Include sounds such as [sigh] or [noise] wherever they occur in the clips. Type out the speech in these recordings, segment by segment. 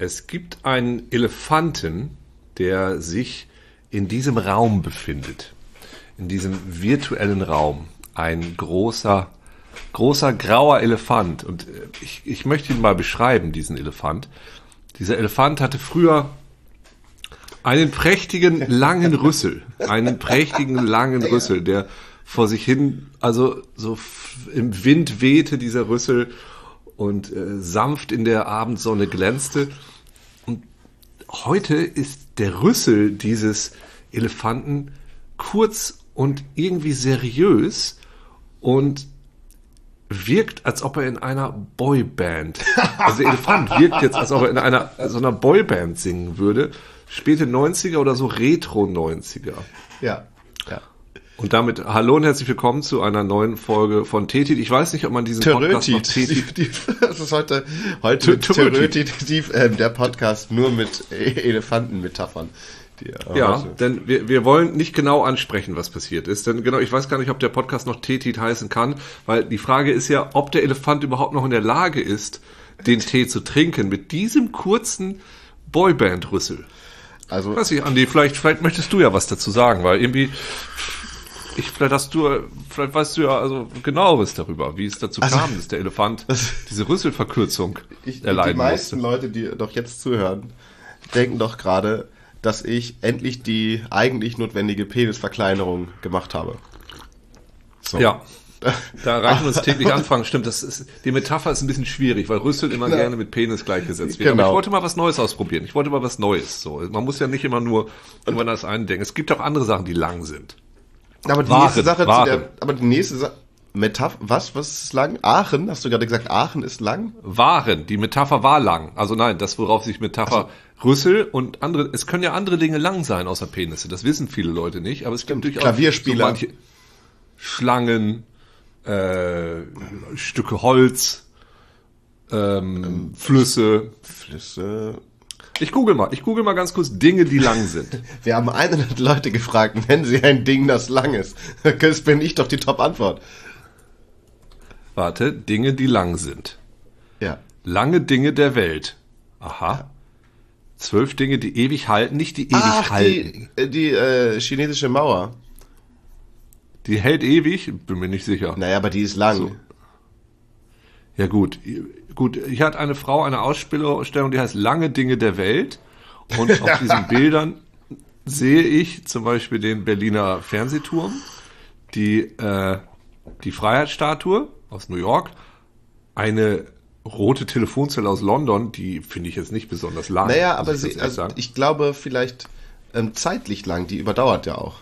Es gibt einen Elefanten, der sich in diesem Raum befindet. In diesem virtuellen Raum. Ein großer, großer grauer Elefant. Und äh, ich, ich möchte ihn mal beschreiben, diesen Elefant. Dieser Elefant hatte früher einen prächtigen langen Rüssel. Einen prächtigen langen Rüssel, der vor sich hin, also so im Wind wehte dieser Rüssel und äh, sanft in der Abendsonne glänzte. Und heute ist der Rüssel dieses Elefanten kurz und irgendwie seriös und wirkt, als ob er in einer Boyband, also der Elefant wirkt jetzt, als ob er in einer so einer Boyband singen würde. Späte 90er oder so Retro 90er. Ja. ja. Und damit hallo und herzlich willkommen zu einer neuen Folge von Tetit. Ich weiß nicht, ob man diesen Podcast noch Tetit. Die, [laughs] die, das ist heute, heute Terötit, äh, der Podcast nur mit Elefantenmetaphern. Die, ja, heute. denn wir, wir wollen nicht genau ansprechen, was passiert ist. Denn genau, ich weiß gar nicht, ob der Podcast noch Tetit heißen kann, weil die Frage ist ja, ob der Elefant überhaupt noch in der Lage ist, den Tee zu trinken mit diesem kurzen Boyband-Rüssel. Also, weiß ich, Andi, vielleicht, vielleicht möchtest du ja was dazu sagen, weil irgendwie ich, vielleicht hast du, vielleicht weißt du ja also genaueres darüber, wie es dazu also, kam, dass der Elefant [laughs] diese Rüsselverkürzung ich, erleiden Die meisten musste. Leute, die doch jetzt zuhören, denken doch gerade, dass ich endlich die eigentlich notwendige Penisverkleinerung gemacht habe. So. Ja. [laughs] Da reichen wir uns täglich anfangen. Stimmt, das ist, die Metapher ist ein bisschen schwierig, weil Rüssel immer ja. gerne mit Penis gleichgesetzt wird. Genau. Aber ich wollte mal was Neues ausprobieren. Ich wollte mal was Neues. So, man muss ja nicht immer nur irgendwann das einen denken. Es gibt auch andere Sachen, die lang sind. Aber die Waren, nächste Sache Waren. zu der, aber die nächste Sache, Metapher, was, was ist lang? Aachen? Hast du gerade gesagt, Aachen ist lang? Waren. Die Metapher war lang. Also nein, das, worauf sich Metapher also, Rüssel und andere, es können ja andere Dinge lang sein außer Penisse. Das wissen viele Leute nicht, aber es gibt durchaus Klavierspieler. So manche Schlangen, äh, Stücke Holz, ähm, ähm, Flüsse. Flüsse, ich google mal, ich google mal ganz kurz Dinge, die lang sind. [laughs] Wir haben 100 Leute gefragt, nennen Sie ein Ding, das lang ist. [laughs] Das bin ich doch die Top-Antwort. Warte, Dinge, die lang sind. Ja. Lange Dinge der Welt. Aha. Zwölf Dinge, die ewig halten, nicht die ewig Ach, halten. Die, äh, die äh, chinesische Mauer. Die hält ewig? Bin mir nicht sicher. Naja, aber die ist lang. So. Ja gut, gut. Ich hatte eine Frau eine Ausstellung, die heißt Lange Dinge der Welt. Und auf diesen [laughs] Bildern sehe ich zum Beispiel den Berliner Fernsehturm, die, äh, die Freiheitsstatue aus New York, eine rote Telefonzelle aus London, die finde ich jetzt nicht besonders lang. Naja, aber ich, sie, also ich glaube vielleicht ähm, zeitlich lang, die überdauert ja auch.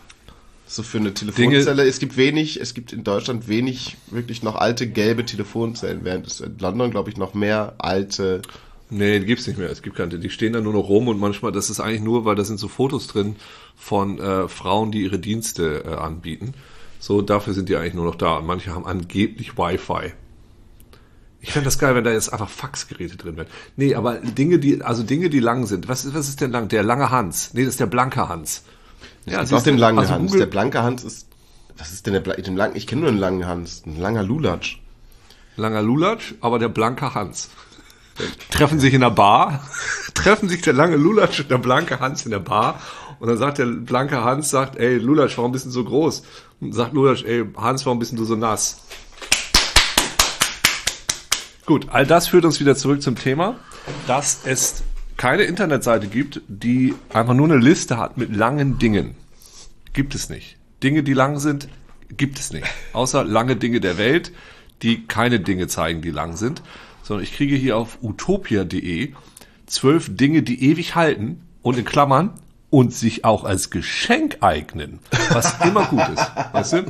So für eine Telefonzelle. Dinge, es gibt wenig, es gibt in Deutschland wenig wirklich noch alte gelbe Telefonzellen, während es in London, glaube ich, noch mehr alte. Nee, die gibt's nicht mehr. Es gibt keine. Die stehen da nur noch rum und manchmal, das ist eigentlich nur, weil da sind so Fotos drin von äh, Frauen, die ihre Dienste äh, anbieten. So, dafür sind die eigentlich nur noch da. Und manche haben angeblich Wi-Fi. Ich fände das geil, wenn da jetzt einfach Faxgeräte drin wären. Nee, aber Dinge, die, also Dinge, die lang sind. Was ist, was ist denn lang? Der lange Hans. Nee, das ist der blanke Hans. Ja, es gibt auch den langen also Hans. Google der blanke Hans ist. Was ist denn der den lang, Ich kenne nur einen langen Hans. Ein langer Lulatsch. Langer Lulatsch, aber der blanke Hans. treffen sich in der Bar, [laughs] treffen sich der lange Lulatsch und der blanke Hans in der Bar. Und dann sagt der blanke Hans, sagt, ey, Lulatsch, warum bist du so groß? Und sagt Lulatsch, ey, Hans, warum bist du so nass? Gut, all das führt uns wieder zurück zum Thema, dass es keine Internetseite gibt, die einfach nur eine Liste hat mit langen Dingen. Gibt es nicht. Dinge, die lang sind, gibt es nicht. Außer lange Dinge der Welt, die keine Dinge zeigen, die lang sind. Sondern ich kriege hier auf utopia.de zwölf Dinge, die ewig halten und in Klammern und sich auch als Geschenk eignen, was immer gut ist. Weißt du?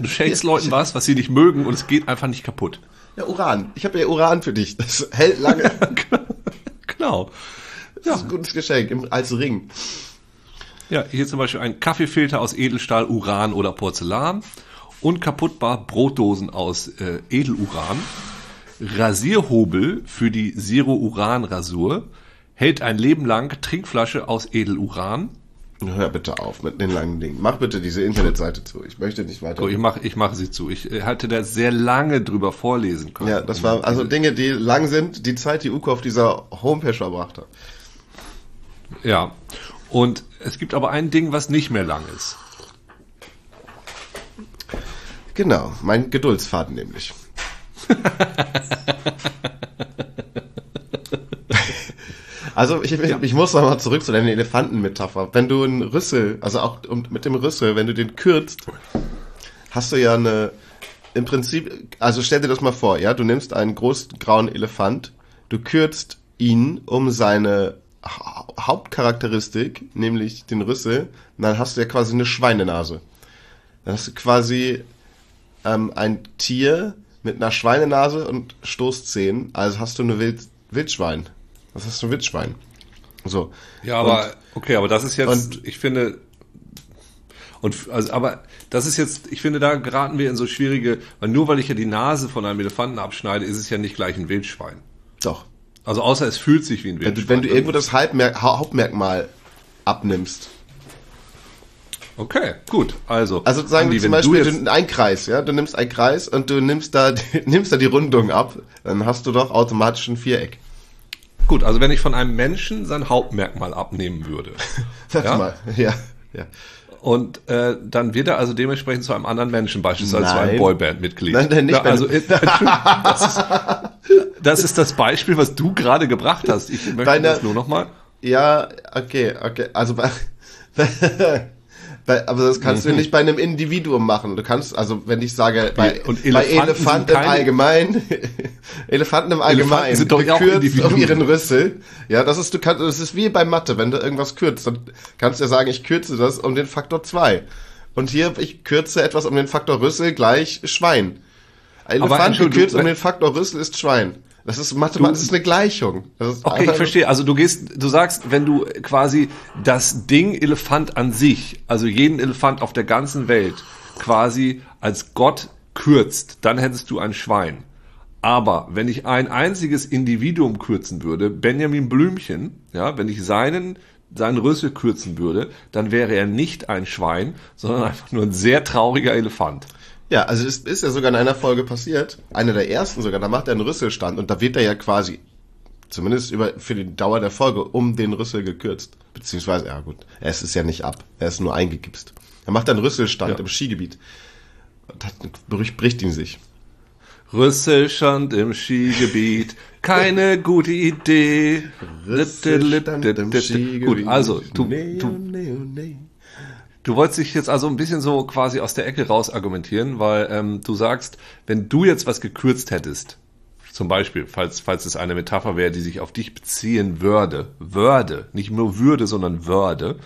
Du schenkst Leuten was, was sie nicht mögen und es geht einfach nicht kaputt. Ja, Uran. Ich habe ja Uran für dich. Das hält lange. [laughs] genau. Das ja. ist ein gutes Geschenk als Ring. Ja, hier zum Beispiel ein Kaffeefilter aus Edelstahl, Uran oder Porzellan. Unkaputtbar Brotdosen aus äh, Edeluran. Rasierhobel für die Zero-Uran-Rasur. Hält ein Leben lang Trinkflasche aus Edeluran. Hör bitte auf mit den langen Dingen. Mach bitte diese Internetseite zu. Ich möchte nicht weiter. So, ich mache ich mach sie zu. Ich hatte da sehr lange drüber vorlesen können. Ja, das war also Dinge, die lang sind, die Zeit, die Uko auf dieser Homepage verbracht hat. Ja. Und es gibt aber ein Ding, was nicht mehr lang ist. Genau, mein Geduldsfaden nämlich. [laughs] Also ich, ja. ich muss nochmal zurück zu deiner Elefantenmetapher. Wenn du einen Rüssel, also auch mit dem Rüssel, wenn du den kürzt, hast du ja eine, im Prinzip, also stell dir das mal vor, ja, du nimmst einen großen grauen Elefant, du kürzt ihn um seine Hauptcharakteristik, nämlich den Rüssel, dann hast du ja quasi eine Schweinenase. Dann hast du quasi ähm, ein Tier mit einer Schweinenase und Stoßzähnen, also hast du eine Wild Wildschwein. Das ist ein Wildschwein. So. Ja, aber und, okay, aber das ist jetzt, und, ich finde, und also, aber das ist jetzt, ich finde, da geraten wir in so schwierige, weil nur weil ich ja die Nase von einem Elefanten abschneide, ist es ja nicht gleich ein Wildschwein. Doch. Also außer es fühlt sich wie ein Wildschwein. Wenn du, wenn du irgendwo das Hauptmerkmal abnimmst. Okay, gut. Also, also sagen Andi, wir zum Beispiel du ein Kreis, ja, du nimmst einen Kreis und du nimmst da, [laughs] nimmst da die Rundung ab, dann hast du doch automatisch ein Viereck. Gut, also wenn ich von einem Menschen sein Hauptmerkmal abnehmen würde. [laughs] Sag ja? mal, ja, ja. Und äh, dann wird er also dementsprechend zu einem anderen Menschen, beispielsweise nein. zu einem Boyband-Mitglied. Nein, nein, nicht. Ja, also, äh, [laughs] das, ist, [laughs] das ist das Beispiel, was du gerade gebracht hast. Ich möchte Deine, das nur nochmal. Ja, okay, okay. Also bei, aber das kannst mhm. du nicht bei einem Individuum machen. Du kannst, also wenn ich sage, bei, und Elefanten, bei [laughs] Elefanten im Allgemeinen, Elefanten im Allgemeinen, sind doch gekürzt um ihren Rüssel. Ja, das ist, du kannst, das ist wie bei Mathe, wenn du irgendwas kürzt, dann kannst du ja sagen, ich kürze das um den Faktor 2. Und hier, ich kürze etwas um den Faktor Rüssel gleich Schwein. Elefant gekürzt um den Faktor Rüssel ist Schwein. Das ist Mathematik, das ist eine Gleichung. okay, ich verstehe. Also du gehst, du sagst, wenn du quasi das Ding Elefant an sich, also jeden Elefant auf der ganzen Welt, quasi als Gott kürzt, dann hättest du ein Schwein. Aber wenn ich ein einziges Individuum kürzen würde, Benjamin Blümchen, ja, wenn ich seinen seinen Rüssel kürzen würde, dann wäre er nicht ein Schwein, sondern einfach nur ein sehr trauriger Elefant. Ja, also es ist ja sogar in einer Folge passiert, eine der ersten sogar, da macht er einen Rüsselstand und da wird er ja quasi, zumindest über, für die Dauer der Folge, um den Rüssel gekürzt. Beziehungsweise, ja gut, er ist es ja nicht ab, er ist nur eingegipst. Er macht einen Rüsselstand ja. im Skigebiet. Das bricht ihn sich. Rüsselstand im Skigebiet, keine [laughs] gute Idee. Rüsselstand im Skigebiet. Gut, also, du, du, Du wolltest dich jetzt also ein bisschen so quasi aus der Ecke raus argumentieren, weil ähm, du sagst, wenn du jetzt was gekürzt hättest, zum Beispiel, falls, falls es eine Metapher wäre, die sich auf dich beziehen würde, würde, nicht nur würde, sondern würde,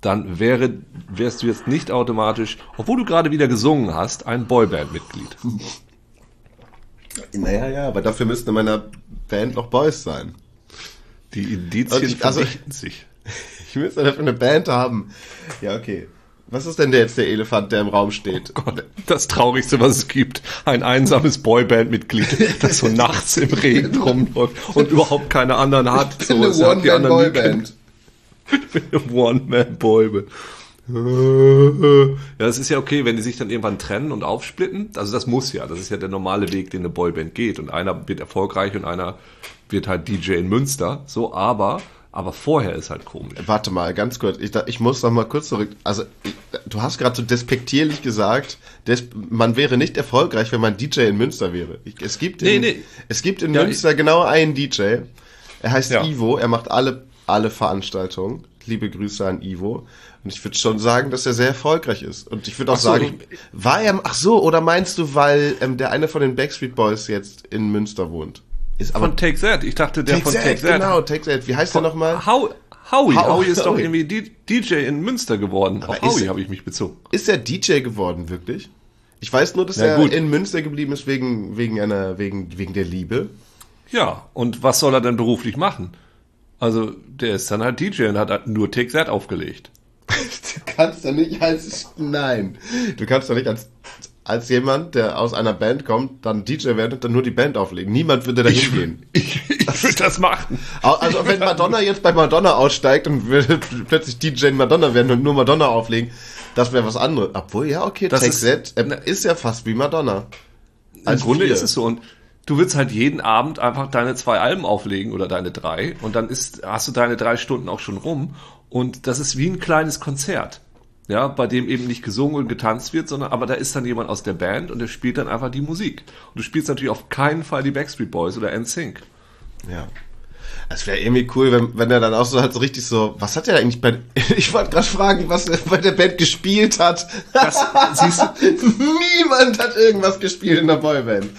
dann wäre, wärst du jetzt nicht automatisch, obwohl du gerade wieder gesungen hast, ein Boyband-Mitglied. Naja, ja, aber dafür müssten in meiner Band noch Boys sein. Die Indizien also, also, sich. [laughs] Ich müsste dafür eine Band haben. Ja, okay. Was ist denn der jetzt der Elefant, der im Raum steht? Oh Gott, das Traurigste, was es gibt. Ein einsames Boyband-Mitglied, [laughs] das so nachts im Regen rumläuft und überhaupt keine anderen hat. So, eine One-Man-Boyband. One-Man-Boyband. Ja, das ist ja okay, wenn die sich dann irgendwann trennen und aufsplitten. Also das muss ja. Das ist ja der normale Weg, den eine Boyband geht. Und einer wird erfolgreich und einer wird halt DJ in Münster. So, aber aber vorher ist halt komisch. Warte mal, ganz kurz. Ich, ich muss noch mal kurz zurück. Also, ich, du hast gerade so despektierlich gesagt, des, man wäre nicht erfolgreich, wenn man DJ in Münster wäre. Ich, es gibt in, nee, nee. Es gibt in ja, Münster genau einen DJ. Er heißt ja. Ivo. Er macht alle, alle Veranstaltungen. Liebe Grüße an Ivo. Und ich würde schon sagen, dass er sehr erfolgreich ist. Und ich würde auch so, sagen, war er, ach so, oder meinst du, weil ähm, der eine von den Backstreet Boys jetzt in Münster wohnt? Ist aber von Take That. Ich dachte, der Take von That, Take That. Genau, Take That. Wie heißt von, der nochmal? How, Howie. How, Howie ist Howie. doch irgendwie DJ in Münster geworden. Aber Auf Howie habe ich mich bezogen. Ist er DJ geworden, wirklich? Ich weiß nur, dass Na, er gut. in Münster geblieben ist wegen, wegen einer, wegen, wegen der Liebe. Ja, und was soll er denn beruflich machen? Also, der ist dann halt DJ und hat halt nur Take That aufgelegt. [laughs] du kannst doch nicht als, nein, du kannst doch nicht als als jemand, der aus einer Band kommt, dann DJ werden und dann nur die Band auflegen. Niemand würde da hingehen. [laughs] Ich, ich würde das machen. Also wenn Madonna jetzt bei Madonna aussteigt und würde [laughs] plötzlich DJ Madonna werden und nur Madonna auflegen, das wäre was anderes. Obwohl, ja, okay, Das Take ist- That äh, ist ja fast wie Madonna. Im Als Grunde vier. ist es so. Und du willst halt jeden Abend einfach deine zwei Alben auflegen oder deine drei. Und dann ist, hast du deine drei Stunden auch schon rum. Und das ist wie ein kleines Konzert. Ja, bei dem eben nicht gesungen und getanzt wird, sondern aber da ist dann jemand aus der Band und der spielt dann einfach die Musik. Und du spielst natürlich auf keinen Fall die Backstreet Boys oder NSYNC. Ja. Es wäre irgendwie cool, wenn, wenn er dann auch so halt so richtig so, was hat er eigentlich bei, [laughs] ich wollte gerade fragen, was er bei der Band gespielt hat. Das, siehst du, [laughs] Niemand hat irgendwas gespielt in der Boyband.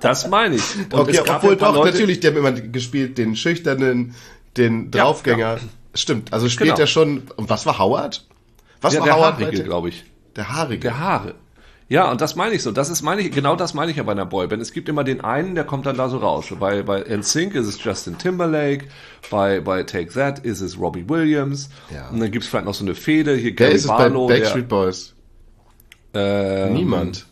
das meine ich. Und Okay, obwohl doch, Leute- natürlich, die haben immer gespielt, den Schüchternen, den Ja, Draufgänger. Stimmt, also spielt Genau. er schon, und was war Howard? Was Ja, war der Howard? Haarige, glaube ich. Der Haarige. Der Haare. Ja, und das meine ich so. Das ist meine ich, genau das meine ich ja bei einer Boyband. Es gibt immer den einen, der kommt dann da so raus. Bei, bei NSYNC ist es Justin Timberlake, bei, bei Take That ist es Robbie Williams. Ja. Und dann gibt es vielleicht noch so eine Fehde. Hier Gary ist es bei Barlow, Backstreet Boys? der, ähm, Niemand.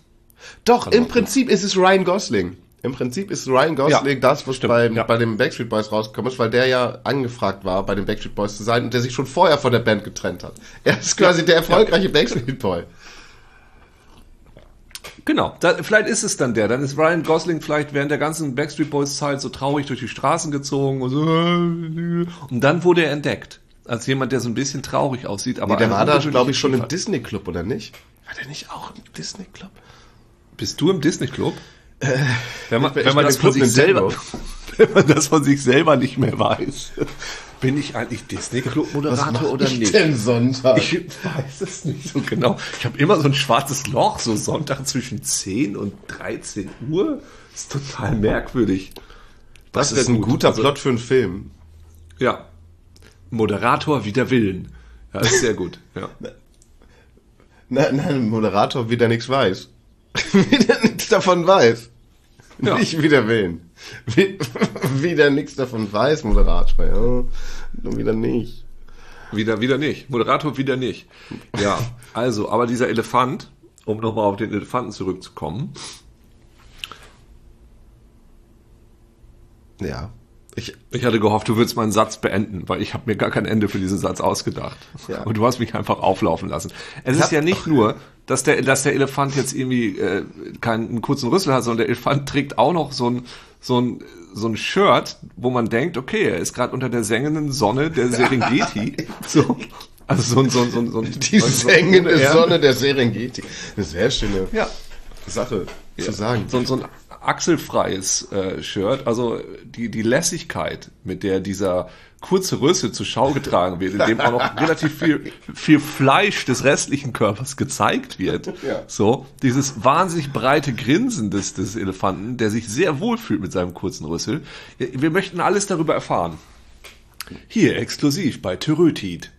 Doch, im Prinzip ist es Ryan Gosling. Im Prinzip ist Ryan Gosling Ja, das, was stimmt, bei, ja. bei den Backstreet Boys rausgekommen ist, weil der ja angefragt war, bei den Backstreet Boys zu sein und der sich schon vorher von der Band getrennt hat. Er ist quasi der erfolgreiche Backstreet Boy. Genau, da, vielleicht ist es dann der. Dann ist Ryan Gosling vielleicht während der ganzen Backstreet Boys Zeit so traurig durch die Straßen gezogen und so. Und dann wurde er entdeckt. Als jemand, der so ein bisschen traurig aussieht, aber Nee, der war da, glaube ich, schon im. Disney Club, oder nicht? War der nicht auch im Disney Club? Bist du im Disney Club? Wenn man, wenn man das von sich selber, [laughs] wenn man das von sich selber nicht mehr weiß, bin ich eigentlich Disney Club Moderator oder nicht? denn Sonntag? Ich weiß es nicht so genau. Ich habe immer so ein schwarzes Loch, so Sonntag zwischen 10 und 13 Uhr. ist total merkwürdig. das wär ist ein gut. guter Also- Plot für einen Film. Ja. Moderator wider Willen. Ja, ist sehr gut. Ja. [laughs] Nein, nein, ein Moderator wieder nichts weiß. [laughs] wieder nichts davon weiß. Ja. Nicht wieder. Wie, [laughs] wieder nichts davon weiß, Moderator. Ja. Nur wieder nicht. Wieder, wieder nicht. Moderator wieder nicht. Ja, also, aber dieser Elefant, um nochmal auf den Elefanten zurückzukommen, Ja. Ich, ich hatte gehofft, du würdest meinen Satz beenden, weil ich habe mir gar kein Ende für diesen Satz ausgedacht. Ja. Und du hast mich einfach auflaufen lassen. Es ist hab- ja nicht nur, dass der, dass der Elefant jetzt irgendwie äh, keinen einen kurzen Rüssel hat, sondern der Elefant trägt auch noch so ein, so ein, so ein Shirt, wo man denkt, okay, er ist gerade unter der sengenden Sonne der Serengeti. [laughs] so, also so ein, so ein, so ein, so ein die so ein- sengende Ja. Sonne der Serengeti. Eine sehr schöne Ja. Sache zu sagen. So, so ein achselfreies äh, Shirt, also die, die Lässigkeit, mit der dieser kurze Rüssel zur Schau getragen wird, in dem auch noch relativ viel, viel Fleisch des restlichen Körpers gezeigt wird. [laughs] Ja. So, dieses wahnsinnig breite Grinsen des, des Elefanten, der sich sehr wohl fühlt mit seinem kurzen Rüssel. Wir möchten alles darüber erfahren. Hier exklusiv bei Tyrötid.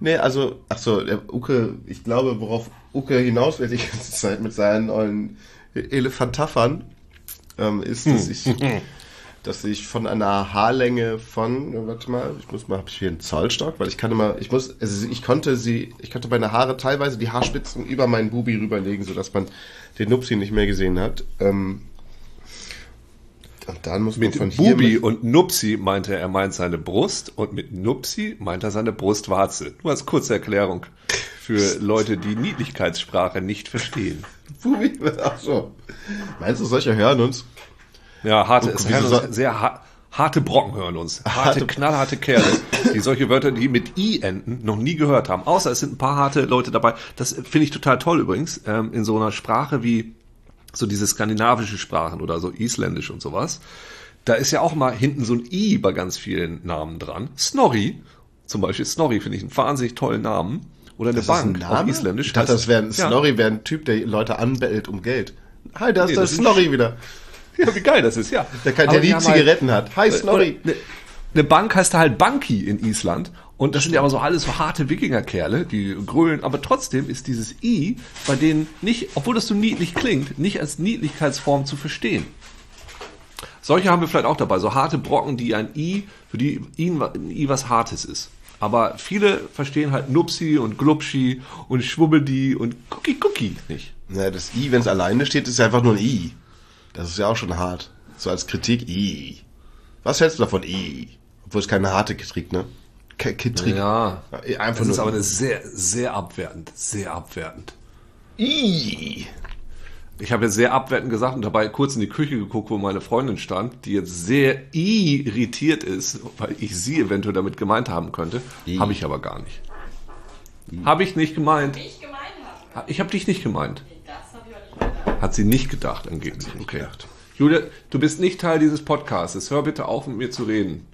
Nee, also, ach so, der Uke, ich glaube, worauf Uke hinaus will die ganze Zeit mit seinen neuen Elefantaffern, ähm, ist, dass ich, dass ich von einer Haarlänge von, warte mal, ich muss mal, habe ich hier einen Zollstock, weil ich kann immer, ich muss, also ich konnte sie, ich konnte meine Haare teilweise die Haarspitzen über meinen Bubi rüberlegen, sodass man den Nupsi nicht mehr gesehen hat. Ähm, und dann muss man Mit von hier Bubi mit- und Nupsi meinte er, er meint seine Brust und mit Nupsi meint er seine Brustwarze. Nur als kurze Erklärung für Leute, die Niedlichkeitssprache nicht verstehen. [laughs] Ach so. Meinst du, solche hören uns? Ja, harte, es hören uns sehr ha harte Brocken hören uns. Harte, Harte- knallharte Kerle, die solche Wörter, die mit I enden, noch nie gehört haben. Außer es sind ein paar harte Leute dabei. Das finde ich total toll übrigens, ähm, in so einer Sprache wie so diese skandinavische Sprachen oder so isländisch und sowas. Da ist ja auch mal hinten so ein I bei ganz vielen Namen dran. Snorri, zum Beispiel Snorri finde ich einen wahnsinnig tollen Namen. Oder eine Das ist ein Bank Name? auf Isländisch. Ich dachte, das wäre ein Ja. Snorri, wäre ein Typ, der Leute anbellt um Geld. Hi, da ist Nee, der Snorri wieder. [laughs] Ja, wie geil das ist, ja. Der, kann, der die halt- Zigaretten hat. Hi, Snorri. Eine, eine Bank heißt da halt Banki in Island. Und das sind ja aber so alles so harte Wikingerkerle, die grölen. Aber trotzdem ist dieses I bei denen nicht, obwohl das so niedlich klingt, nicht als Niedlichkeitsform zu verstehen. Solche haben wir vielleicht auch dabei. So harte Brocken, die ein I, für die I, ein I was Hartes ist. Aber viele verstehen halt Nupsi und Glubschi und Schwubbedi und Cookie Cookie nicht. Ja, das I, wenn es alleine steht, ist ja einfach nur ein I. Das ist ja auch schon hart. So als Kritik I. Was hältst du davon I? Obwohl es keine harte Kritik, ne? Kritik. Ja. Einfach das ist aber eine sehr, sehr abwertend. Sehr abwertend. I. Ich habe jetzt sehr abwertend gesagt und dabei kurz in die Küche geguckt, wo meine Freundin stand, die jetzt sehr irritiert ist, weil ich sie eventuell damit gemeint haben könnte. Habe ich aber gar nicht. Habe ich nicht gemeint. Ich gemeint habe. Ich habe dich nicht gemeint. Das habe ich auch nicht gedacht. Hat sie nicht gedacht, angeblich. Okay. Gedacht. Julia, du bist nicht Teil dieses Podcasts. Hör bitte auf, mit mir zu reden.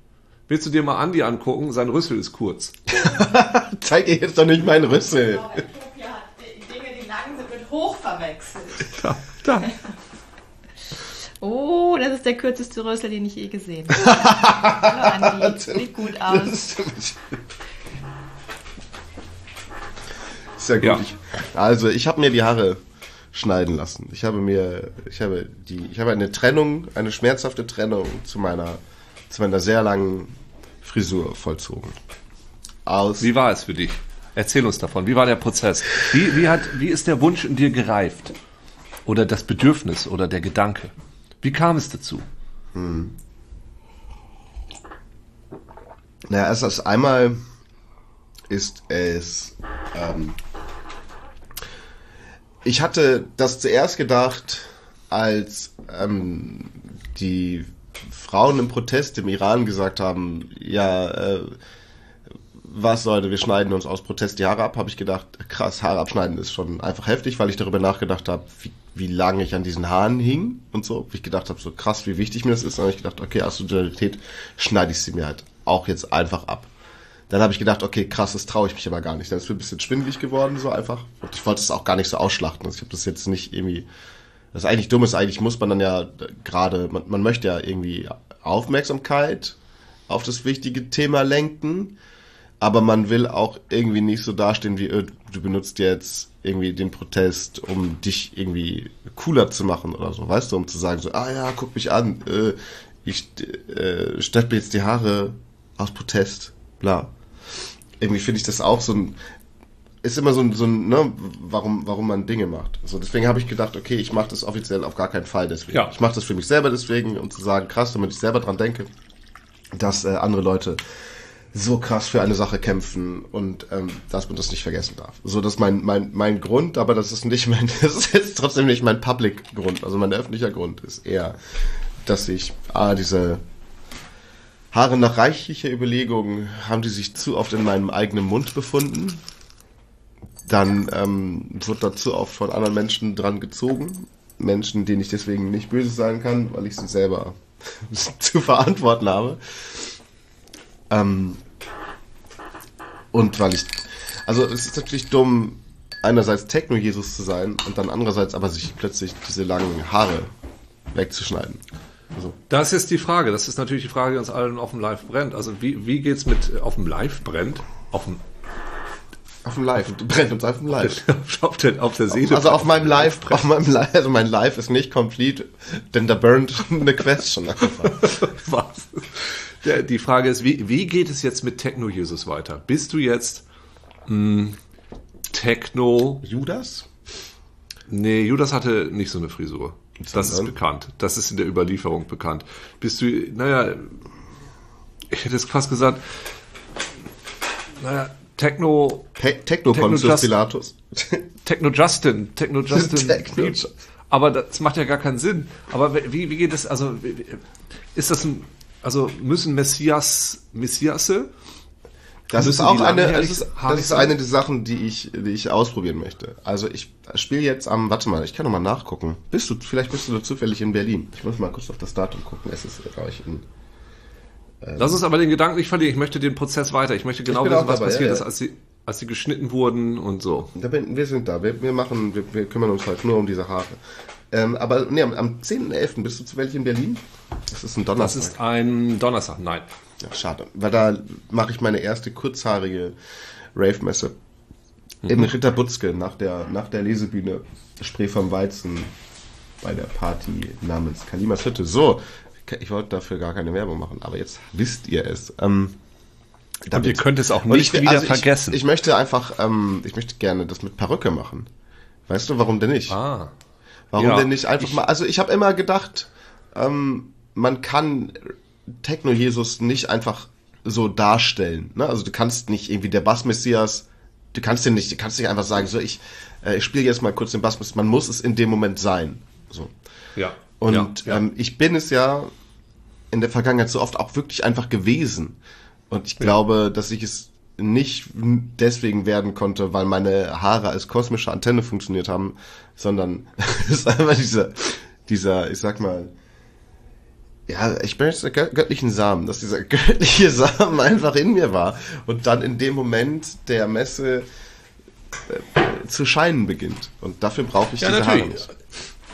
Willst du dir mal Andi angucken? Sein Rüssel ist kurz. [laughs] Zeig dir jetzt doch nicht meinen Rüssel. Genau, hoch verwechselt. Da, da. Oh, das ist der kürzeste Rösler, den ich je gesehen habe. Hallo [laughs] Andi, sieht gut aus. Sehr gut. Ja. also ich habe mir die Haare schneiden lassen. Ich habe mir, ich habe die, ich habe eine Trennung, eine schmerzhafte Trennung zu meiner, zu meiner sehr langen Frisur vollzogen. Aus Wie war es für dich? Erzähl uns davon. Wie war der Prozess? Wie, wie, hat, wie ist der Wunsch in dir gereift? Oder das Bedürfnis oder der Gedanke? Wie kam es dazu? Hm. Naja, erst als einmal ist es. Ähm, ich hatte das zuerst gedacht, als ähm, die Frauen im Protest im Iran gesagt haben, ja, äh, was Leute, wir schneiden uns aus Protest die Haare ab, habe ich gedacht, krass, Haare abschneiden ist schon einfach heftig, weil ich darüber nachgedacht habe, wie, wie lange ich an diesen Haaren hing und so. Ich gedacht habe, so krass, wie wichtig mir das ist. Dann habe ich gedacht, okay, aus Solidarität schneide ich sie mir halt auch jetzt einfach ab. Dann habe ich gedacht, okay, krass, das traue ich mich aber gar nicht. Dann ist mir ein bisschen schwindelig geworden, so einfach. Und ich wollte es auch gar nicht so ausschlachten. Also ich habe das jetzt nicht irgendwie. Das ist eigentlich dumm ist, eigentlich muss man dann ja gerade, man, man möchte ja irgendwie Aufmerksamkeit auf das wichtige Thema lenken aber man will auch irgendwie nicht so dastehen wie, äh, du benutzt jetzt irgendwie den Protest, um dich irgendwie cooler zu machen oder so, weißt du, um zu sagen so, ah ja, guck mich an, äh, ich äh, stelle mir jetzt die Haare aus Protest, bla. Irgendwie finde ich das auch so ein, ist immer so ein, so ein ne, warum, warum man Dinge macht. So, deswegen habe ich gedacht, okay, ich mache das offiziell auf gar keinen Fall deswegen. Ja. Ich mache das für mich selber deswegen, um zu sagen, krass, damit ich selber dran denke, dass äh, andere Leute so krass für eine Sache kämpfen und ähm, dass man das nicht vergessen darf. So, das ist mein, mein, mein Grund, aber das ist nicht mein, [laughs] das ist jetzt trotzdem nicht mein Public-Grund. Also mein öffentlicher Grund ist eher, dass ich, ah, diese Haare nach reichlicher Überlegung haben die sich zu oft in meinem eigenen Mund befunden. Dann ähm, wird dazu oft von anderen Menschen dran gezogen. Menschen, denen ich deswegen nicht böse sein kann, weil ich sie selber [laughs] zu verantworten habe. Ähm, und weil ich, also es ist natürlich dumm, einerseits Techno-Jesus zu sein und dann andererseits aber sich plötzlich diese langen Haare wegzuschneiden. Also. Das ist die Frage. Das ist natürlich die Frage, die uns allen auf dem Live brennt. Also wie, wie geht's mit auf dem Live brennt? Auf dem auf dem Live, brennt uns auf dem Live. auf, der, auf der Seele. Also auf meinem Live, auf meinem Live, also mein Live ist nicht complete, denn da burnt [laughs] eine question [laughs] Was? [laughs] die Frage ist, wie, wie geht es jetzt mit Techno-Jesus weiter? Bist du jetzt mh, hm, Techno... Judas? Nee, Judas hatte nicht so eine Frisur. Das ist bekannt. Das ist in der Überlieferung bekannt. Bist du, naja, ich hätte jetzt fast gesagt, naja, Techno... Te Techno, Techno Just, Pilatus. [laughs] Techno Justin. Techno Justin. [laughs] Techno. Aber das macht ja gar keinen Sinn. Aber wie, wie geht es, also, ist das ein also müssen Messias, Messiasse das ist auch eine, das ist, das ist eine der Sachen, die ich, die ich ausprobieren möchte. Also ich spiele jetzt am, warte mal, ich kann noch mal nachgucken. Bist du, vielleicht bist du zufällig in Berlin. Ich muss mal kurz auf das Datum gucken. Es ist, glaube ich, in. Ähm Lass uns aber den Gedanken nicht verlieren. Ich möchte den Prozess weiter. Ich möchte genau ich wissen, was dabei, passiert ja, ja. ist, als sie, als sie geschnitten wurden und so. Wir sind da. Wir, wir machen, wir, wir kümmern uns halt nur um diese Haare. Ähm, aber nee, am, am 10.11. bist du zufällig in Berlin? Das ist ein Donnerstag. Das ist ein Donnerstag, nein. Ja, schade. Weil da mache ich meine erste kurzhaarige Rave-Messe. Mhm. Im Ritter Butzke nach der, nach der Lesebühne Spree vom Weizen bei der Party namens Kalimas Hütte. So, ich wollte dafür gar keine Werbung machen, aber jetzt wisst ihr es. Ähm. Und ihr könnt es auch nicht ich, wieder also vergessen. Ich, ich, möchte einfach, ähm, ich möchte gerne das mit Perücke machen. Weißt du, warum denn nicht? Ah. Warum ja, denn nicht einfach ich, mal? Also ich habe immer gedacht, ähm, man kann Techno-Jesus nicht einfach so darstellen. Ne? Also du kannst nicht irgendwie der Bass-Messias, du kannst den nicht, du kannst nicht einfach sagen, so ich, äh, ich spiele jetzt mal kurz den Bass-Messias. Man muss es in dem Moment sein. So. Ja. Und ja, ja. Ähm, ich bin es ja in der Vergangenheit so oft auch wirklich einfach gewesen. Und ich glaube, dass ich es nicht deswegen werden konnte, weil meine Haare als kosmische Antenne funktioniert haben, sondern [laughs] es ist einfach dieser, dieser, ich sag mal, ja, ich bin jetzt göttlichen Samen, dass dieser [laughs] göttliche Samen einfach in mir war und dann in dem Moment der Messe äh, zu scheinen beginnt. Und dafür brauche ich ja, diese natürlich. Haare nicht.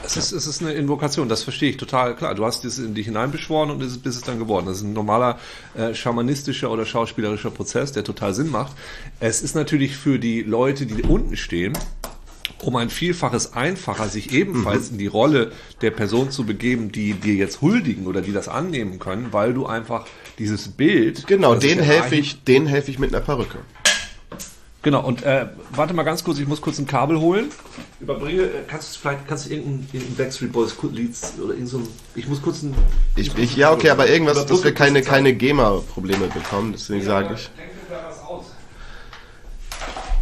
Es ist, es ist eine Invokation, das verstehe ich total klar. Du hast es in dich hineinbeschworen und es bist es dann geworden. Das ist ein normaler äh, schamanistischer oder schauspielerischer Prozess, der total Sinn macht. Es ist natürlich für die Leute, die unten stehen, um ein Vielfaches einfacher, sich ebenfalls mhm. in die Rolle der Person zu begeben, die dir jetzt huldigen oder die das annehmen können, weil du einfach dieses Bild. Genau, den helfe ich, den helfe ich mit einer Perücke. Genau, und äh, warte mal ganz kurz, ich muss kurz ein Kabel holen. Überbringe, äh, kannst du vielleicht, kannst du irgendein, irgendein Backstreet Boys Lied oder irgend so ein, ich muss kurz ein... Ich, ich, ja, okay, aber irgendwas, dass wir keine, keine GEMA-Probleme bekommen, deswegen ja, sage ich.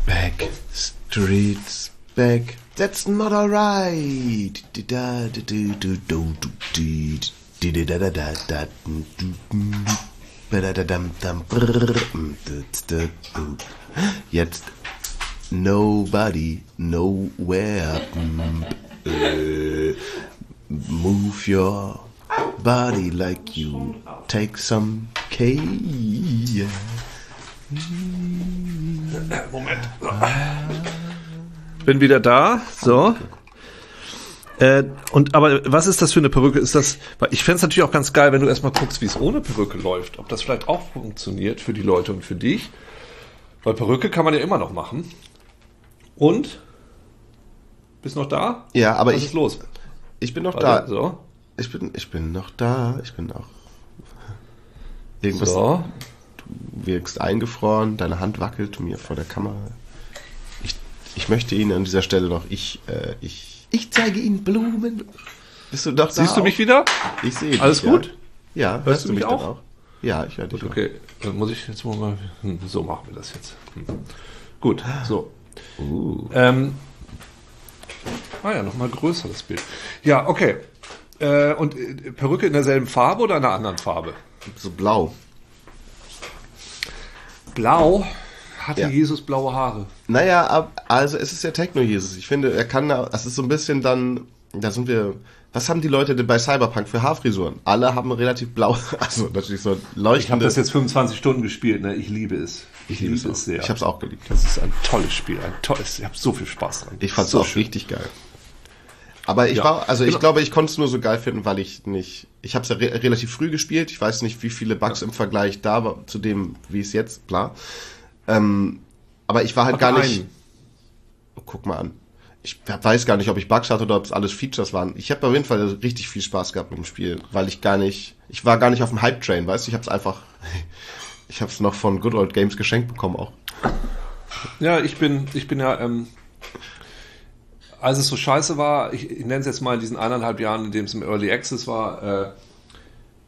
Backstreets back, that's not alright. Jetzt nobody, nowhere. Uh, move your body like you take some K. Moment. Bin wieder da. So. Äh, und aber was ist das für eine Perücke? Ist das? Ich fände es natürlich auch ganz geil, wenn du erstmal guckst, wie es ohne Perücke läuft. Ob das vielleicht auch funktioniert für die Leute und für dich. Weil Perücke kann man ja immer noch machen. Und? Bist noch da? Ja, aber Was ich. ist los? Ich bin noch Warte, da. So. Ich bin, ich bin noch da. Ich bin auch. [laughs] Irgendwas. So. Du wirkst eingefroren, deine Hand wackelt mir vor der Kamera. Ich, ich möchte Ihnen an dieser Stelle noch, ich, äh, ich ich zeige Ihnen Blumen. Bist du doch Siehst da du mich wieder? Ich sehe dich. Alles gut? Ja, ja hörst, du mich, mich auch? auch? Ja, ich höre dich. Gut, okay, dann muss ich jetzt mal. So machen wir das jetzt. Hm. Gut, so. Uh. Ähm, ah ja, nochmal größer das Bild. Ja, okay. Äh, und äh, Perücke in derselben Farbe oder in einer anderen Farbe? So blau. Blau? Hatte ja. Jesus blaue Haare? Naja, also es ist ja Techno-Jesus. Ich finde, er kann, das ist so ein bisschen dann, da sind wir, was haben die Leute denn bei Cyberpunk für Haarfrisuren? Alle haben relativ blau, [laughs] also natürlich so leuchtende. Ich habe das jetzt 25 Stunden gespielt, ne? Ich liebe es. Ich, liebe es es sehr. Ich habe es auch geliebt. Das ist ein tolles Spiel, ein tolles. Ich habe so viel Spaß dran. Ich fand es so auch schön. richtig geil. Aber ich ja. war, also ich genau. glaube, ich konnte es nur so geil finden, weil ich nicht, ich habe es ja re relativ früh gespielt. Ich weiß nicht, wie viele Bugs ja. im Vergleich da war zu dem, wie es jetzt, bla. Ähm, aber ich war halt Ach, gar nicht. Oh, guck mal an. Ich weiß gar nicht, ob ich Bugs hatte oder ob es alles Features waren. Ich habe auf jeden Fall richtig viel Spaß gehabt mit dem Spiel, weil ich gar nicht, ich war gar nicht auf dem Hype Train, weißt du? Ich habe es einfach, [laughs] ich habe es noch von Good Old Games geschenkt bekommen auch. Ja, ich bin, ich bin ja, ähm, als es so scheiße war, ich, ich nenne es jetzt mal in diesen eineinhalb Jahren, in dem es im Early Access war, äh,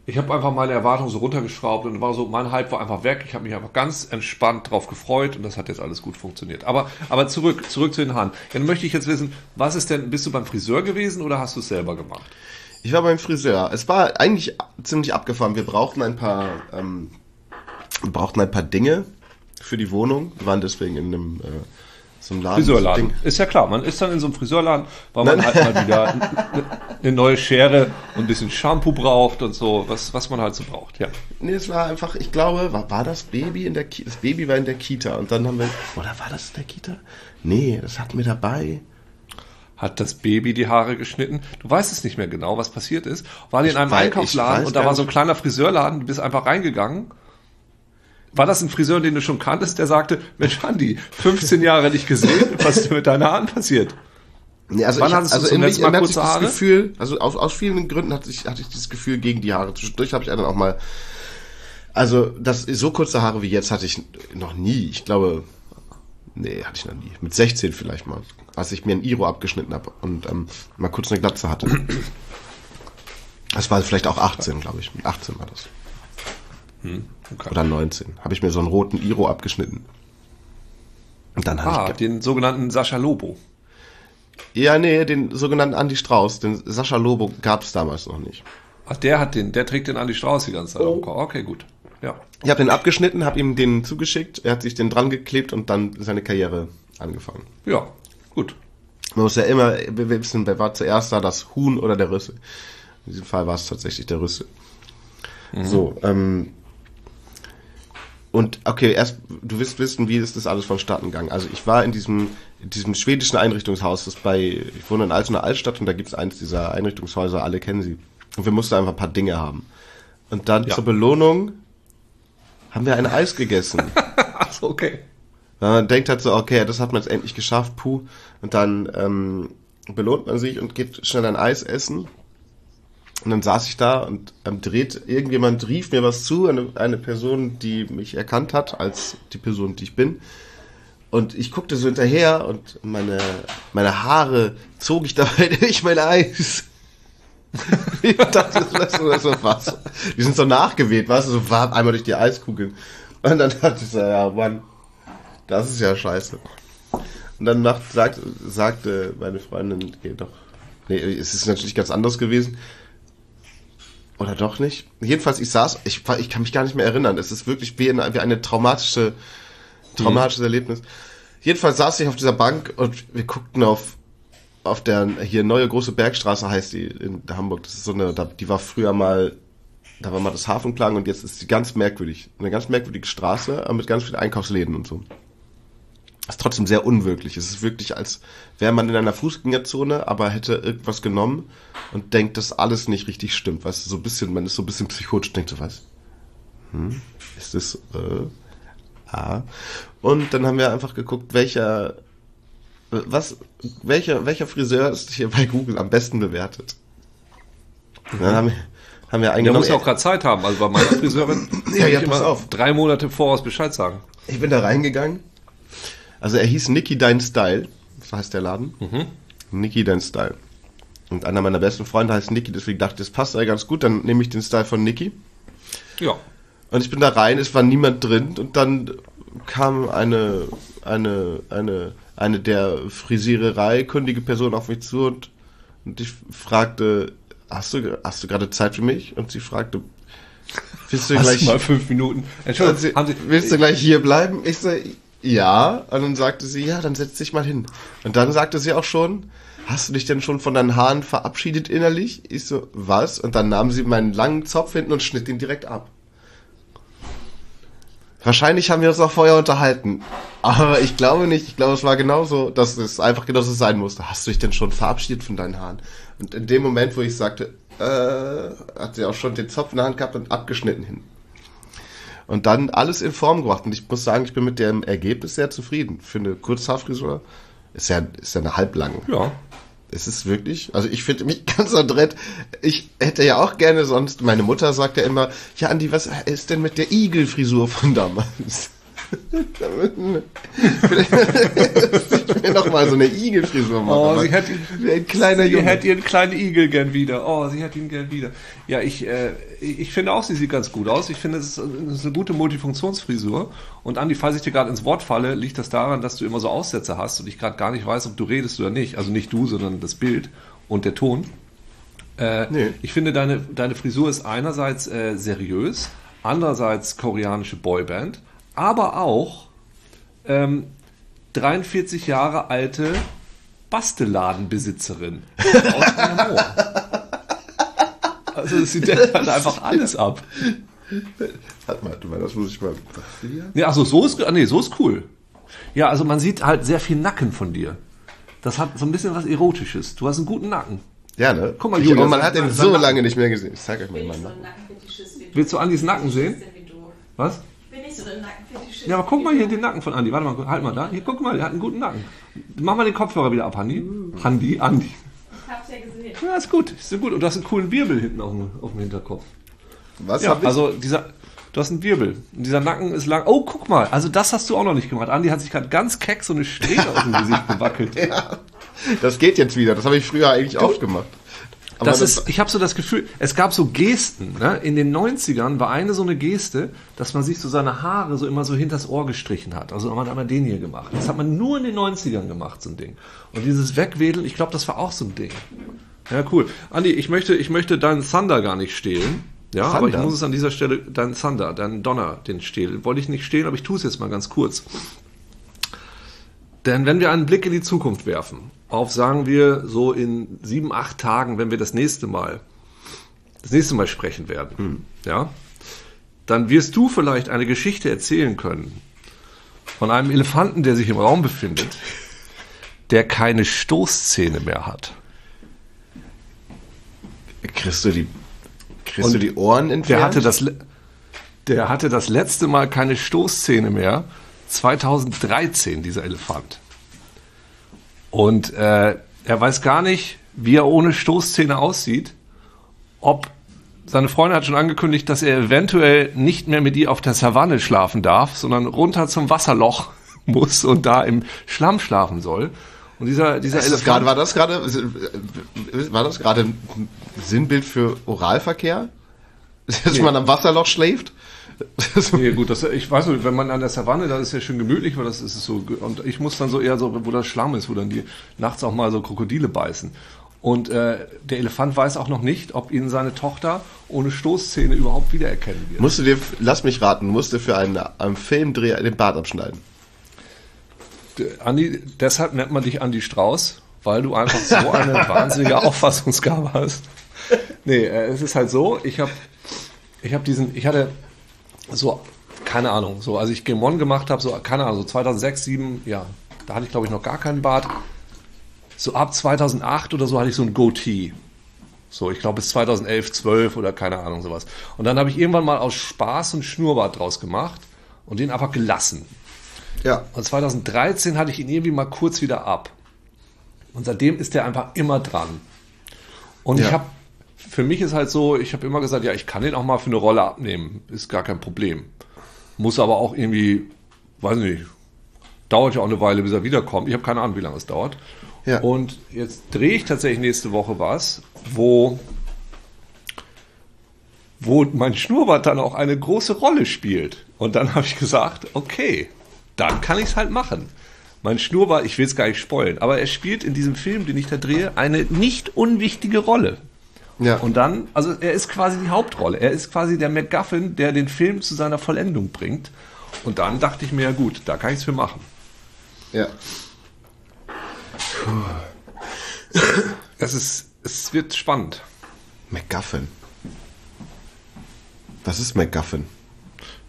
ich habe einfach meine Erwartungen so runtergeschraubt und war so, mein Hype war einfach weg. Ich habe mich einfach ganz entspannt drauf gefreut und das hat jetzt alles gut funktioniert. Aber, aber zurück, zurück zu den Haaren. Dann möchte ich jetzt wissen, was ist denn, bist du beim Friseur gewesen oder hast du es selber gemacht? Ich war beim Friseur. Es war eigentlich ziemlich abgefahren. Wir brauchten ein paar, ähm, wir brauchten ein paar Dinge für die Wohnung. Wir waren deswegen in einem, äh, ein Laden. Friseurladen. Ist ja klar, man ist dann in so einem Friseurladen, weil man halt mal wieder [laughs] eine neue Schere und ein bisschen Shampoo braucht und so, was, was man halt so braucht, ja. Nee, es war einfach, ich glaube, war, war das Baby in der Kita? Das Baby war in der Kita und dann haben wir, oder war das in der Kita? Nee, das hatten wir dabei. Hat das Baby die Haare geschnitten? Du weißt es nicht mehr genau, was passiert ist. War die in einem weiß, Einkaufsladen und da war so ein kleiner Friseurladen, du bist einfach reingegangen war das ein Friseur, den du schon kanntest, der sagte, Mensch, Andi, 15 Jahre nicht gesehen, was ist mit deinen Haaren passiert? Nee, also Wann ich, hattest also du zum letzten Mal kurze Haare? Das Gefühl, also aus, aus vielen Gründen hatte ich, hatte ich dieses Gefühl gegen die Haare. Zwischendurch habe ich dann auch mal Also, das so kurze Haare wie jetzt hatte ich noch nie. Ich glaube, nee, hatte ich noch nie. Mit 16 vielleicht mal, als ich mir ein Iro abgeschnitten habe und ähm, mal kurz eine Glatze hatte. Das war vielleicht auch 18, glaube ich. Mit 18 war das. Hm, okay. Oder 19. Habe ich mir so einen roten Iro abgeschnitten. Und dann ah, ich den sogenannten Sascha Lobo. Ja, nee, den sogenannten Andy Strauß. Den Sascha Lobo gab es damals noch nicht. Ach, der hat den, der trägt den Andy Strauß die ganze Zeit. Oh. Okay, gut. Ja. Ich habe den abgeschnitten, habe ihm den zugeschickt, er hat sich den dran geklebt und dann seine Karriere angefangen. Ja, gut. Man muss ja immer wissen, wer war zuerst da, das Huhn oder der Rüssel. In diesem Fall war es tatsächlich der Rüssel. Mhm. So, ähm, und okay, erst, du wirst wissen, wie ist das alles vonstatten gegangen. Also ich war in diesem, in diesem schwedischen Einrichtungshaus, das bei, ich wohne in Altona Altstadt und da gibt es eins dieser Einrichtungshäuser, alle kennen sie. Und wir mussten einfach ein paar Dinge haben. Und dann ja. zur Belohnung haben wir ein Eis gegessen. [laughs] Achso, okay. Man denkt halt so, okay, das hat man jetzt endlich geschafft, puh. Und dann ähm, belohnt man sich und geht schnell ein Eis essen. Und dann saß ich da und ähm, dreht, irgendjemand rief mir was zu, eine, eine Person, die mich erkannt hat als die Person, die ich bin. Und ich guckte so hinterher und meine, meine Haare zog ich [laughs] dabei durch mein Eis. [laughs] ich dachte, das ist so was. Die sind so nachgeweht, weißt du, so warm einmal durch die Eiskugeln. Und dann dachte ich so, ja, Mann, das ist ja scheiße. Und dann macht, sagt, sagte meine Freundin, geh doch. Nee, es ist natürlich ganz anders gewesen. Oder doch nicht? Jedenfalls, ich saß, ich, ich kann mich gar nicht mehr erinnern. Es ist wirklich wie eine, wie eine traumatische, traumatisches mhm. Erlebnis. Jedenfalls saß ich auf dieser Bank und wir guckten auf, auf der, hier neue große Bergstraße heißt die in Hamburg. Das ist so eine, die war früher mal, da war mal das Hafenklang und jetzt ist sie ganz merkwürdig. Eine ganz merkwürdige Straße mit ganz vielen Einkaufsläden und so ist trotzdem sehr unwirklich. Es ist wirklich, als wäre man in einer Fußgängerzone, aber hätte irgendwas genommen und denkt, dass alles nicht richtig stimmt. Weißt du, so ein bisschen, man ist so ein bisschen psychotisch, denkt so, was? Hm, ist das, äh, ah. Und dann haben wir einfach geguckt, welcher, was, welcher, welcher Friseur ist hier bei Google am besten bewertet. Mhm. Dann haben wir, haben wir eingenommen. Der muss ja auch gerade Zeit haben. Also bei meiner Friseurin ja, ja, pass auf. drei Monate voraus Bescheid sagen. Ich bin da reingegangen also er hieß Nicky Dein Style, so heißt der Laden. Mhm. Nicky Dein Style. Und einer meiner besten Freunde heißt Nicky, deswegen dachte ich, das passt ja ganz gut, dann nehme ich den Style von Nicky. Ja. Und ich bin da rein, es war niemand drin und dann kam eine, eine, eine, eine der Frisiererei kundige Person auf mich zu und, und ich fragte, hast du, hast du gerade Zeit für mich? Und sie fragte, willst du hast gleich mal fünf Minuten? Entschuldigung, Sie, willst du gleich hier bleiben? Ich so, ja, und dann sagte sie, ja, dann setz dich mal hin. Und dann sagte sie auch schon, hast du dich denn schon von deinen Haaren verabschiedet innerlich? Ich so, was? Und dann nahm sie meinen langen Zopf hinten und schnitt ihn direkt ab. Wahrscheinlich haben wir uns auch vorher unterhalten. Aber ich glaube nicht. Ich glaube, es war genauso, dass es einfach genauso sein musste. Hast du dich denn schon verabschiedet von deinen Haaren? Und in dem Moment, wo ich sagte, äh, hat sie auch schon den Zopf in der Hand gehabt und abgeschnitten hin und dann alles in Form gebracht. Und ich muss sagen, ich bin mit dem Ergebnis sehr zufrieden. Für eine Kurzhaarfrisur ist ja, ist ja eine halblange. Ja. Es ist wirklich, also ich finde mich [laughs] ganz adrett. Ich hätte ja auch gerne sonst, meine Mutter sagt ja immer, ja Andi, was ist denn mit der Igelfrisur von damals? [laughs] ich will noch mal so eine Igelfrisur machen. Oh, sie hätte, wie ein kleiner sie Junge. hätte ihren kleinen Igel gern wieder. Oh, sie hätte ihn gern wieder. Ja, ich, äh, ich finde auch, sie sieht ganz gut aus. Ich finde, es ist, ist eine gute Multifunktionsfrisur. Und Andi, falls ich dir gerade ins Wort falle, liegt das daran, dass du immer so Aussätze hast und ich gerade gar nicht weiß, ob du redest oder nicht. Also nicht du, sondern das Bild und der Ton. Äh, nee. Ich finde, deine, deine Frisur ist einerseits äh, seriös, andererseits koreanische Boyband aber auch ähm, 43 Jahre alte Bastelladenbesitzerin aus Also sie deckt halt einfach alles ab. Warte mal, du meinst, das muss ich mal. Nee, achso, so ist, nee, so ist cool. Ja, also man sieht halt sehr viel Nacken von dir. Das hat so ein bisschen was Erotisches. Du hast einen guten Nacken. Ja, ne? Guck mal, Julia. man hat den so lange nicht mehr gesehen. Ich zeig euch mal jemanden. Willst du Andis Nacken sehen? Was? Ja, aber guck mal hier den Nacken von Andi. Warte mal, halt mal da. Hier, guck mal, der hat einen guten Nacken. Mach mal den Kopfhörer wieder ab, Andi. Andi, Andi. Ich hab's ja gesehen. Ja, ist gut. Ist gut. Und du hast einen coolen Wirbel hinten auf dem, auf dem Hinterkopf. Was ja, also dieser, Du hast einen Wirbel. Und dieser Nacken ist lang. Oh, guck mal. Also das hast du auch noch nicht gemacht. Andi hat sich gerade ganz keck so eine Strähne aus dem Gesicht gewackelt. [laughs] Ja. Das geht jetzt wieder. Das habe ich früher eigentlich oft gemacht. Aber das, das ist, ich habe so das Gefühl, es gab so Gesten. Ne? In den 90ern war eine so eine Geste, dass man sich so seine Haare so immer so hinters Ohr gestrichen hat. Also man hat einmal den hier gemacht. Das hat man nur in den 90ern gemacht, so ein Ding. Und dieses Wegwedeln, ich glaube, das war auch so ein Ding. Ja, cool. Andi, ich möchte, ich möchte deinen Thunder gar nicht stehlen. Ja, Thunder? aber ich muss es an dieser Stelle, deinen Thunder, deinen Donner, den stehlen. Wollte ich nicht stehlen, aber ich tue es jetzt mal ganz kurz. Denn wenn wir einen Blick in die Zukunft werfen, auf sagen wir so in sieben, acht Tagen, wenn wir das nächste Mal, das nächste Mal sprechen werden, hm. ja, dann wirst du vielleicht eine Geschichte erzählen können von einem Elefanten, der sich im Raum befindet, der keine Stoßzähne mehr hat. Kriegst du die, kriegst du die Ohren entfernt? Der hatte das, der hatte das letzte Mal keine Stoßzähne mehr. 2013, dieser Elefant. Und äh, er weiß gar nicht, wie er ohne Stoßzähne aussieht. Ob seine Freundin hat schon angekündigt, dass er eventuell nicht mehr mit ihr auf der Savanne schlafen darf, sondern runter zum Wasserloch [laughs] muss und da im Schlamm schlafen soll. Und dieser, dieser Elefant. Grad, war das gerade, war das gerade ein Sinnbild für Oralverkehr? [laughs] Dass nee. man am Wasserloch schläft? [laughs] nee, gut, das, ich weiß nicht, wenn man an der Savanne, da ist ja schön gemütlich, weil das ist so, und ich muss dann so eher so, wo das Schlamm ist, wo dann die nachts auch mal so Krokodile beißen. Und äh, der Elefant weiß auch noch nicht, ob ihn seine Tochter ohne Stoßzähne überhaupt wiedererkennen wird. Musst du dir, lass mich raten, musst du für einen, einen Filmdreh den Bart abschneiden. Andi, deshalb nennt man dich Andi Strauß, weil du einfach so eine [laughs] wahnsinnige Auffassungsgabe hast. Nee, äh, es ist halt so, ich habe ich hab diesen, ich hatte so, keine Ahnung, so, als ich Game One gemacht habe, so, keine Ahnung, so 2006, 2007, ja, da hatte ich glaube ich noch gar keinen Bart. So ab 2008 oder so hatte ich so ein Goatee. So, ich glaube bis 2011, 12 oder keine Ahnung, sowas. Und dann habe ich irgendwann mal aus Spaß ein Schnurrbart draus gemacht und den einfach gelassen. Ja. Und 2013 hatte ich ihn irgendwie mal kurz wieder ab. Und seitdem ist der einfach immer dran. Und ja. ich habe, für mich ist halt so, ich habe immer gesagt, ja, ich kann den auch mal für eine Rolle abnehmen. Ist gar kein Problem. Muss aber auch irgendwie, weiß nicht, dauert ja auch eine Weile, bis er wiederkommt. Ich habe keine Ahnung, wie lange es dauert. Ja. Und jetzt drehe ich tatsächlich nächste Woche was, wo, wo mein Schnurrbart dann auch eine große Rolle spielt. Und dann habe ich gesagt, okay, dann kann ich es halt machen. Mein Schnurrbart, ich will es gar nicht spoilen, aber er spielt in diesem Film, den ich da drehe, eine nicht unwichtige Rolle. Ja. Und dann, also er ist quasi die Hauptrolle. Er ist quasi der MacGuffin, der den Film zu seiner Vollendung bringt. Und dann dachte ich mir, ja gut, da kann ich es für machen. Ja. Es ist, es wird spannend. MacGuffin. Was ist MacGuffin?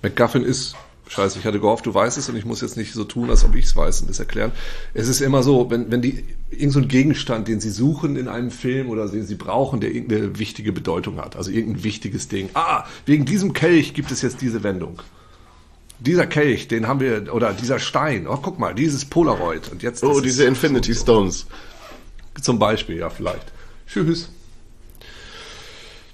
MacGuffin ist Scheiße, ich hatte gehofft, du weißt es und ich muss jetzt nicht so tun, als ob ich es weiß und das erklären. Es ist immer so, wenn, wenn die irgendein so Gegenstand, den sie suchen in einem Film oder den sie brauchen, der irgendeine wichtige Bedeutung hat, also irgendein wichtiges Ding. Ah, wegen diesem Kelch gibt es jetzt diese Wendung. Dieser Kelch, den haben wir, oder dieser Stein, oh, guck mal, dieses Polaroid. Und jetzt oh, diese Infinity Stones. Zum Beispiel, ja, vielleicht. Tschüss.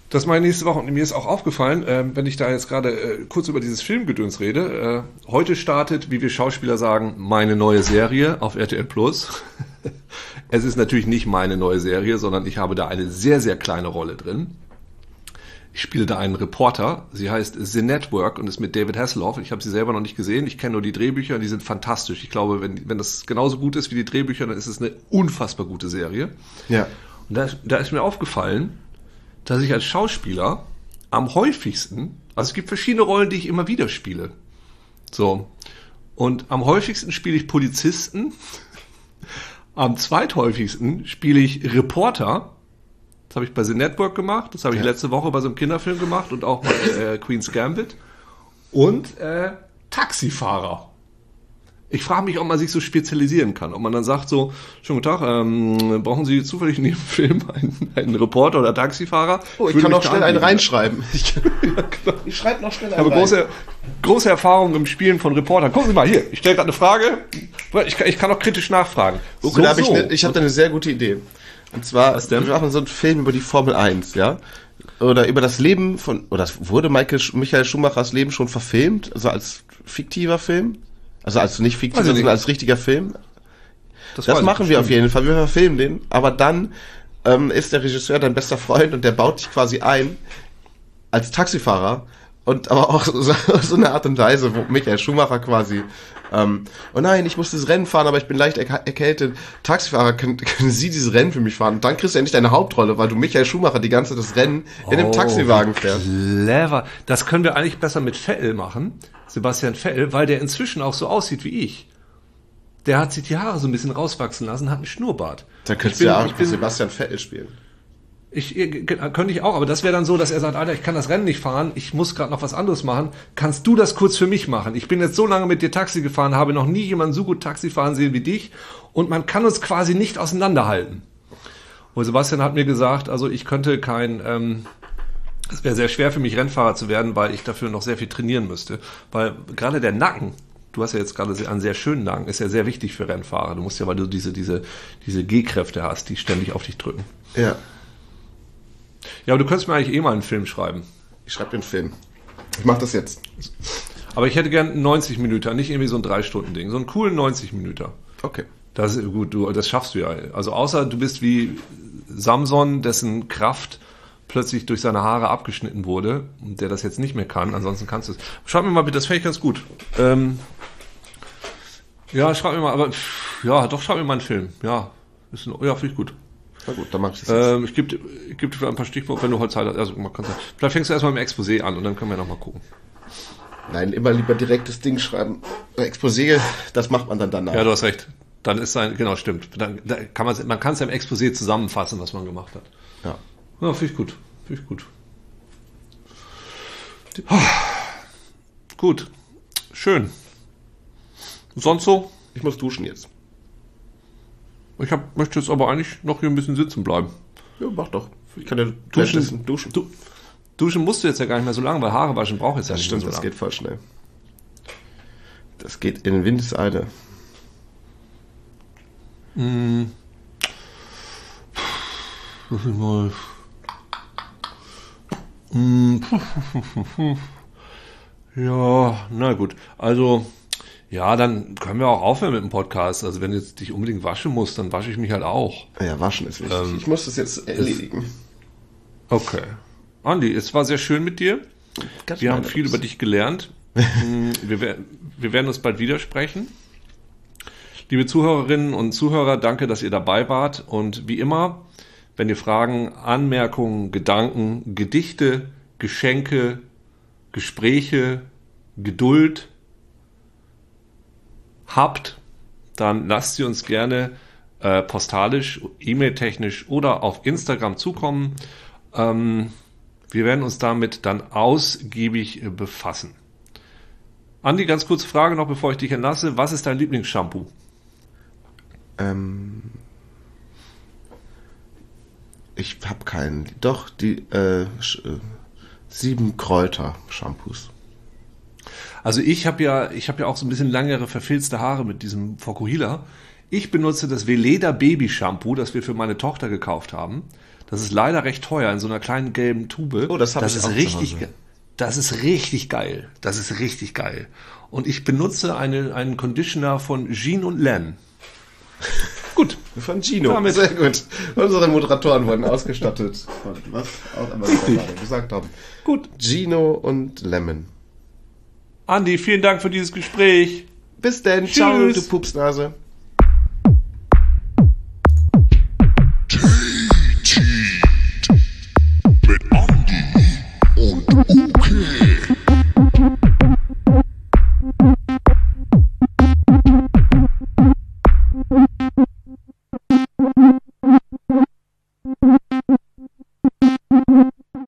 Das meine nächste Woche. Und mir ist auch aufgefallen, äh, wenn ich da jetzt gerade äh, kurz über dieses Filmgedöns rede. Äh, heute startet, wie wir Schauspieler sagen, meine neue Serie auf RTL Plus. [laughs] es ist natürlich nicht meine neue Serie, sondern ich habe da eine sehr, sehr kleine Rolle drin. Ich spiele da einen Reporter. Sie heißt The Network und ist mit David Hasselhoff. Ich habe sie selber noch nicht gesehen. Ich kenne nur die Drehbücher und die sind fantastisch. Ich glaube, wenn, wenn das genauso gut ist wie die Drehbücher, dann ist es eine unfassbar gute Serie. Ja. Und da, da ist mir aufgefallen, dass ich als Schauspieler am häufigsten, also es gibt verschiedene Rollen, die ich immer wieder spiele. So. Und am häufigsten spiele ich Polizisten. [laughs] Am zweithäufigsten spiele ich Reporter. Das habe ich bei The Network gemacht. Das habe ich ja. letzte Woche bei so einem Kinderfilm gemacht und auch bei äh, Queen's Gambit. Und äh, Taxifahrer. Ich frage mich, ob man sich so spezialisieren kann. Ob man dann sagt so, schönen guten Tag, ähm, brauchen Sie zufällig in Ihrem Film einen, einen Reporter oder Taxifahrer? Oh, ich, [laughs] ich kann noch schnell einen reinschreiben. Ich, genau. ich schreibe noch schnell einen Ich habe große, große Erfahrung im Spielen von Reportern. Gucken Sie mal hier, ich stelle gerade eine Frage. Ich, ich kann auch kritisch nachfragen. So, so, hab ich ne, ich habe da eine sehr gute Idee. Und zwar, wir machen so einen Film über die Formel 1, ja? oder über das Leben von, oder wurde Michael, Michael Schumachers Leben schon verfilmt? Also als fiktiver Film? Also als nicht fiktiver, sondern als richtiger Film? Das, das machen wir auf jeden Fall. Wir verfilmen den. Aber dann ähm, ist der Regisseur dein bester Freund und der baut dich quasi ein als Taxifahrer und aber auch so, so eine Art und Weise, wo Michael Schumacher quasi, ähm, oh nein, ich muss das Rennen fahren, aber ich bin leicht erkältet. Taxifahrer, können, können Sie dieses Rennen für mich fahren? Und dann kriegst du ja nicht deine Hauptrolle, weil du Michael Schumacher die ganze Zeit das Rennen oh, in einem oh, Taxiwagen fährst. Clever. Das können wir eigentlich besser mit Vettel machen, Sebastian Vettel, weil der inzwischen auch so aussieht wie ich. Der hat sich die Haare so ein bisschen rauswachsen lassen, hat einen Schnurrbart. Da könntest du ja auch Sebastian Vettel spielen. Ich, könnte ich auch, aber das wäre dann so, dass er sagt, Alter, ich kann das Rennen nicht fahren, ich muss gerade noch was anderes machen. Kannst du das kurz für mich machen? Ich bin jetzt so lange mit dir Taxi gefahren, habe noch nie jemanden so gut Taxi fahren sehen wie dich und man kann uns quasi nicht auseinanderhalten. Und Sebastian hat mir gesagt, also ich könnte kein, ähm, es wäre sehr schwer für mich Rennfahrer zu werden, weil ich dafür noch sehr viel trainieren müsste. Weil gerade der Nacken, du hast ja jetzt gerade einen sehr schönen Nacken, ist ja sehr wichtig für Rennfahrer. Du musst ja, weil du diese, diese, diese G-Kräfte hast, die ständig auf dich drücken. Ja. Ja, aber du könntest mir eigentlich eh mal einen Film schreiben. Ich schreibe dir einen Film. Ich mach das jetzt. Aber ich hätte gern 90 Minuten, nicht irgendwie so ein 3-Stunden-Ding, so einen coolen 90 Minuten. Okay. Das ist gut, du, das schaffst du ja. Also außer du bist wie Samson, dessen Kraft plötzlich durch seine Haare abgeschnitten wurde und der das jetzt nicht mehr kann. Ansonsten kannst du es. Schreib mir mal bitte, das fände ich ganz gut. Ähm, ja, schreib mir mal, aber ja, doch schreib mir mal einen Film. Ja, ist ja, finde ich gut. Na gut, dann mach ich das ähm, Ich gebe ich geb dir ein paar Stichworte, wenn du Zeit hast. Also, man kann, vielleicht fängst du erstmal mit dem Exposé an und dann können wir nochmal gucken. Nein, immer lieber direkt das Ding schreiben. Exposé, das macht man dann danach. Ja, du hast recht. Dann ist sein, genau, stimmt. Dann, da kann man, man kann es im Exposé zusammenfassen, was man gemacht hat. Ja. Ja, finde ich gut. Finde ich gut. Gut. Schön. Sonst so? Ich muss duschen jetzt. Ich hab, möchte jetzt aber eigentlich noch hier ein bisschen sitzen bleiben. Ja, mach doch. Ich kann ja duschen. Duschen. Du, duschen musst du jetzt ja gar nicht mehr so lange, weil Haare waschen braucht jetzt ja nicht stimmt, mehr so lange. Das geht voll schnell. Das geht in Windeseile. Hm. Lass ich mal. Hm. [laughs] Ja, na gut. Also, ja, dann können wir auch aufhören mit dem Podcast. Also wenn du jetzt dich unbedingt waschen musst, dann wasche ich mich halt auch. Ja, waschen ist wichtig. Ähm, ich muss das jetzt erledigen. Okay. Andi, es war sehr schön mit dir. Ganz wir haben viel über dich gelernt. Mm, wir, wir werden uns bald widersprechen. Liebe Zuhörerinnen und Zuhörer, danke, dass ihr dabei wart. Und wie immer, wenn ihr Fragen, Anmerkungen, Gedanken, Gedichte, Geschenke, Gespräche, Geduld, habt, dann lasst sie uns gerne äh, postalisch, e-mail-technisch oder auf Instagram zukommen. Ähm, wir werden uns damit dann ausgiebig äh, befassen. Andi, ganz kurze Frage noch, bevor ich dich entlasse. Was ist dein Lieblingsshampoo? Ähm, ich habe keinen. Doch, die äh, äh, sieben Kräuter-Shampoos. Also ich habe ja, ich habe ja auch so ein bisschen langere verfilzte Haare mit diesem Fokuhila. Ich benutze das Veleda Baby Shampoo, das wir für meine Tochter gekauft haben. Das ist leider recht teuer in so einer kleinen gelben Tube. Oh, das habe ich ist auch richtig. Das ist richtig geil. Das ist richtig geil. Und ich benutze eine, einen Conditioner von Jean und Len. [laughs] Gut. Von Gino. Damit. Sehr gut. Unsere Moderatoren wurden ausgestattet. Was auch immer wir gerade gesagt haben. Gut. Gino und Lemon. Andi, vielen Dank für dieses Gespräch. Bis denn. Ciao, du Pupsnase.